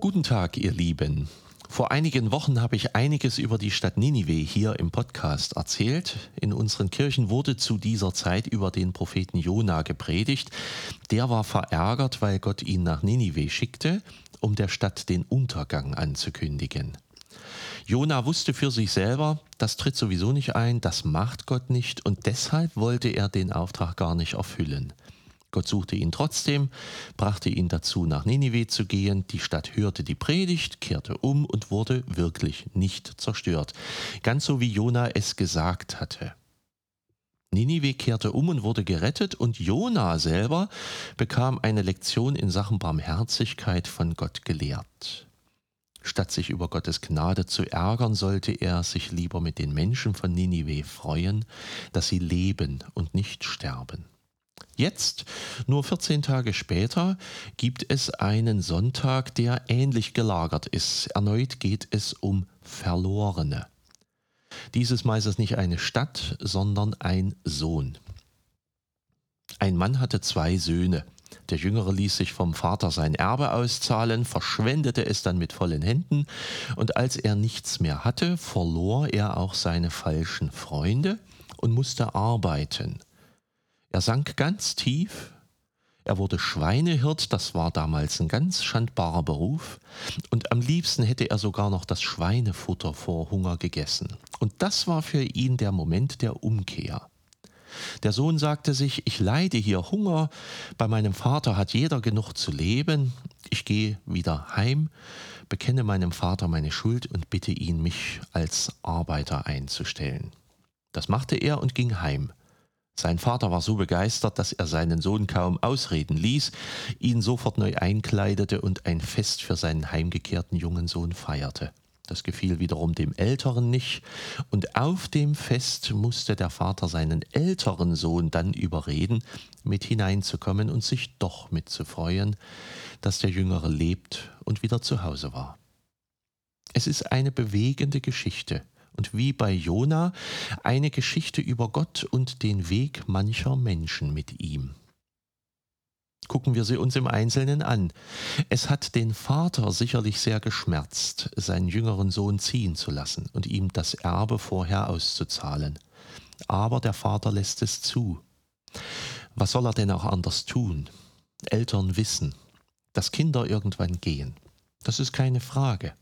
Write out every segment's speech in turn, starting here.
Guten Tag, ihr Lieben. Vor einigen Wochen habe ich einiges über die Stadt Ninive hier im Podcast erzählt. In unseren Kirchen wurde zu dieser Zeit über den Propheten Jona gepredigt. Der war verärgert, weil Gott ihn nach Ninive schickte, um der Stadt den Untergang anzukündigen. Jona wusste für sich selber, das tritt sowieso nicht ein, das macht Gott nicht und deshalb wollte er den Auftrag gar nicht erfüllen. Gott suchte ihn trotzdem, brachte ihn dazu, nach Ninive zu gehen. Die Stadt hörte die Predigt, kehrte um und wurde wirklich nicht zerstört. Ganz so wie Jona es gesagt hatte. Ninive kehrte um und wurde gerettet und Jona selber bekam eine Lektion in Sachen Barmherzigkeit von Gott gelehrt. Statt sich über Gottes Gnade zu ärgern, sollte er sich lieber mit den Menschen von Ninive freuen, dass sie leben und nicht sterben. Jetzt, nur 14 Tage später, gibt es einen Sonntag, der ähnlich gelagert ist. Erneut geht es um Verlorene. Dieses Mal ist es nicht eine Stadt, sondern ein Sohn. Ein Mann hatte zwei Söhne. Der Jüngere ließ sich vom Vater sein Erbe auszahlen, verschwendete es dann mit vollen Händen, und als er nichts mehr hatte, verlor er auch seine falschen Freunde und musste arbeiten. Er sank ganz tief. Er wurde Schweinehirt, das war damals ein ganz schandbarer Beruf, und am liebsten hätte er sogar noch das Schweinefutter vor Hunger gegessen. Und das war für ihn der Moment der Umkehr. Der Sohn sagte sich, ich leide hier Hunger, bei meinem Vater hat jeder genug zu leben, ich gehe wieder heim, bekenne meinem Vater meine Schuld und bitte ihn, mich als Arbeiter einzustellen. Das machte er und ging heim. Sein Vater war so begeistert, dass er seinen Sohn kaum ausreden ließ, ihn sofort neu einkleidete und ein Fest für seinen heimgekehrten jungen Sohn feierte. Das gefiel wiederum dem Älteren nicht, und auf dem Fest musste der Vater seinen älteren Sohn dann überreden, mit hineinzukommen und sich doch mitzufreuen, dass der Jüngere lebt und wieder zu Hause war. Es ist eine bewegende Geschichte, und wie bei Jona eine Geschichte über Gott und den Weg mancher Menschen mit ihm. Gucken wir sie uns im Einzelnen an. Es hat den Vater sicherlich sehr geschmerzt, seinen jüngeren Sohn ziehen zu lassen und ihm das Erbe vorher auszuzahlen. Aber der Vater lässt es zu. Was soll er denn auch anders tun? Eltern wissen, dass Kinder irgendwann gehen. Das ist keine Frage.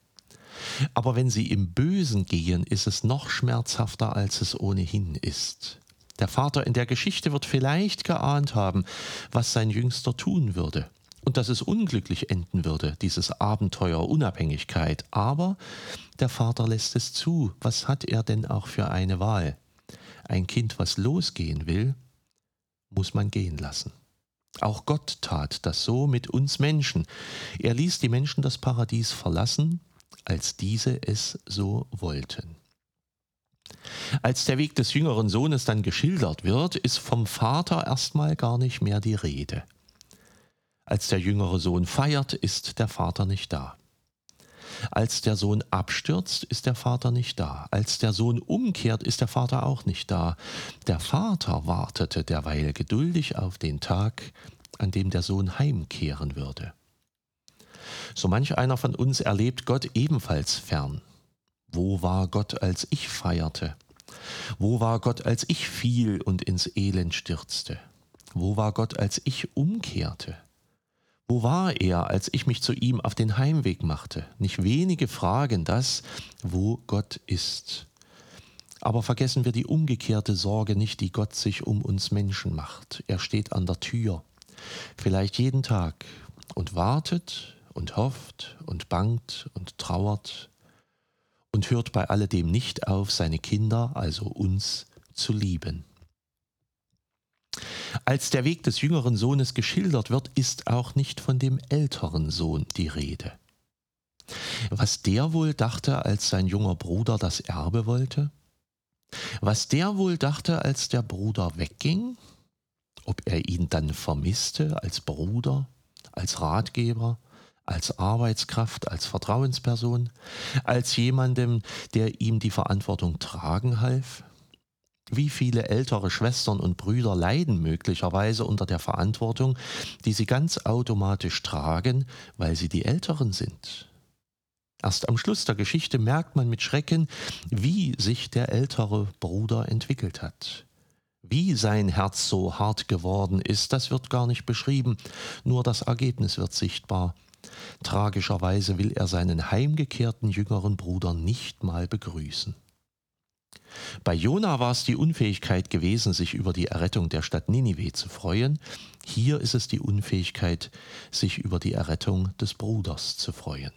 Aber wenn sie im Bösen gehen, ist es noch schmerzhafter, als es ohnehin ist. Der Vater in der Geschichte wird vielleicht geahnt haben, was sein Jüngster tun würde und dass es unglücklich enden würde, dieses Abenteuer Unabhängigkeit. Aber der Vater lässt es zu. Was hat er denn auch für eine Wahl? Ein Kind, was losgehen will, muss man gehen lassen. Auch Gott tat das so mit uns Menschen. Er ließ die Menschen das Paradies verlassen, als diese es so wollten. Als der Weg des jüngeren Sohnes dann geschildert wird, ist vom Vater erstmal gar nicht mehr die Rede. Als der jüngere Sohn feiert, ist der Vater nicht da. Als der Sohn abstürzt, ist der Vater nicht da. Als der Sohn umkehrt, ist der Vater auch nicht da. Der Vater wartete derweil geduldig auf den Tag, an dem der Sohn heimkehren würde. So manch einer von uns erlebt Gott ebenfalls fern. Wo war Gott, als ich feierte? Wo war Gott, als ich fiel und ins Elend stürzte? Wo war Gott, als ich umkehrte? Wo war er, als ich mich zu ihm auf den Heimweg machte? Nicht wenige fragen das, wo Gott ist. Aber vergessen wir die umgekehrte Sorge nicht, die Gott sich um uns Menschen macht. Er steht an der Tür, vielleicht jeden Tag, und wartet, und hofft und bangt und trauert und hört bei alledem nicht auf, seine Kinder, also uns, zu lieben. Als der Weg des jüngeren Sohnes geschildert wird, ist auch nicht von dem älteren Sohn die Rede. Was der wohl dachte, als sein junger Bruder das Erbe wollte? Was der wohl dachte, als der Bruder wegging? Ob er ihn dann vermisste als Bruder, als Ratgeber, als Arbeitskraft, als Vertrauensperson, als jemandem, der ihm die Verantwortung tragen half? Wie viele ältere Schwestern und Brüder leiden möglicherweise unter der Verantwortung, die sie ganz automatisch tragen, weil sie die Älteren sind? Erst am Schluss der Geschichte merkt man mit Schrecken, wie sich der ältere Bruder entwickelt hat. Wie sein Herz so hart geworden ist, das wird gar nicht beschrieben, nur das Ergebnis wird sichtbar. Tragischerweise will er seinen heimgekehrten jüngeren Bruder nicht mal begrüßen. Bei Jona war es die Unfähigkeit gewesen, sich über die Errettung der Stadt Ninive zu freuen. Hier ist es die Unfähigkeit, sich über die Errettung des Bruders zu freuen.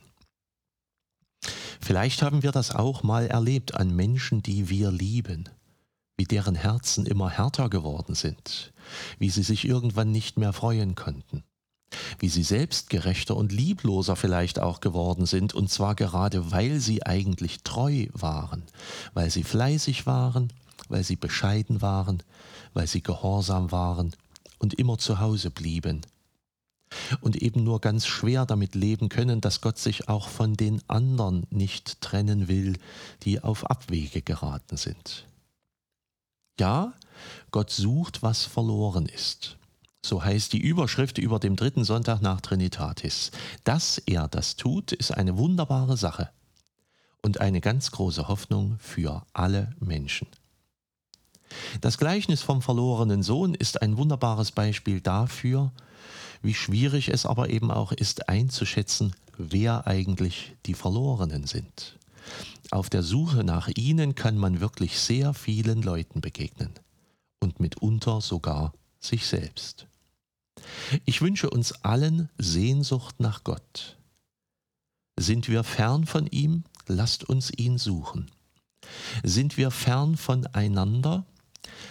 Vielleicht haben wir das auch mal erlebt an Menschen, die wir lieben, wie deren Herzen immer härter geworden sind, wie sie sich irgendwann nicht mehr freuen konnten wie sie selbstgerechter und liebloser vielleicht auch geworden sind, und zwar gerade weil sie eigentlich treu waren, weil sie fleißig waren, weil sie bescheiden waren, weil sie gehorsam waren und immer zu Hause blieben. Und eben nur ganz schwer damit leben können, dass Gott sich auch von den anderen nicht trennen will, die auf Abwege geraten sind. Ja, Gott sucht, was verloren ist. So heißt die Überschrift über dem dritten Sonntag nach Trinitatis. Dass er das tut, ist eine wunderbare Sache und eine ganz große Hoffnung für alle Menschen. Das Gleichnis vom verlorenen Sohn ist ein wunderbares Beispiel dafür, wie schwierig es aber eben auch ist einzuschätzen, wer eigentlich die Verlorenen sind. Auf der Suche nach ihnen kann man wirklich sehr vielen Leuten begegnen und mitunter sogar sich selbst. Ich wünsche uns allen Sehnsucht nach Gott. Sind wir fern von ihm, lasst uns ihn suchen. Sind wir fern voneinander,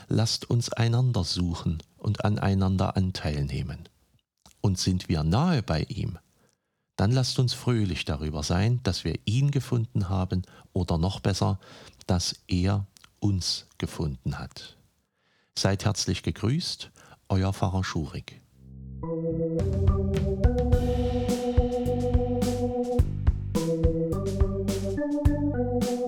lasst uns einander suchen und aneinander Anteil nehmen. Und sind wir nahe bei ihm, dann lasst uns fröhlich darüber sein, dass wir ihn gefunden haben oder noch besser, dass er uns gefunden hat. Seid herzlich gegrüßt, euer Pfarrer Schurig. Thank you.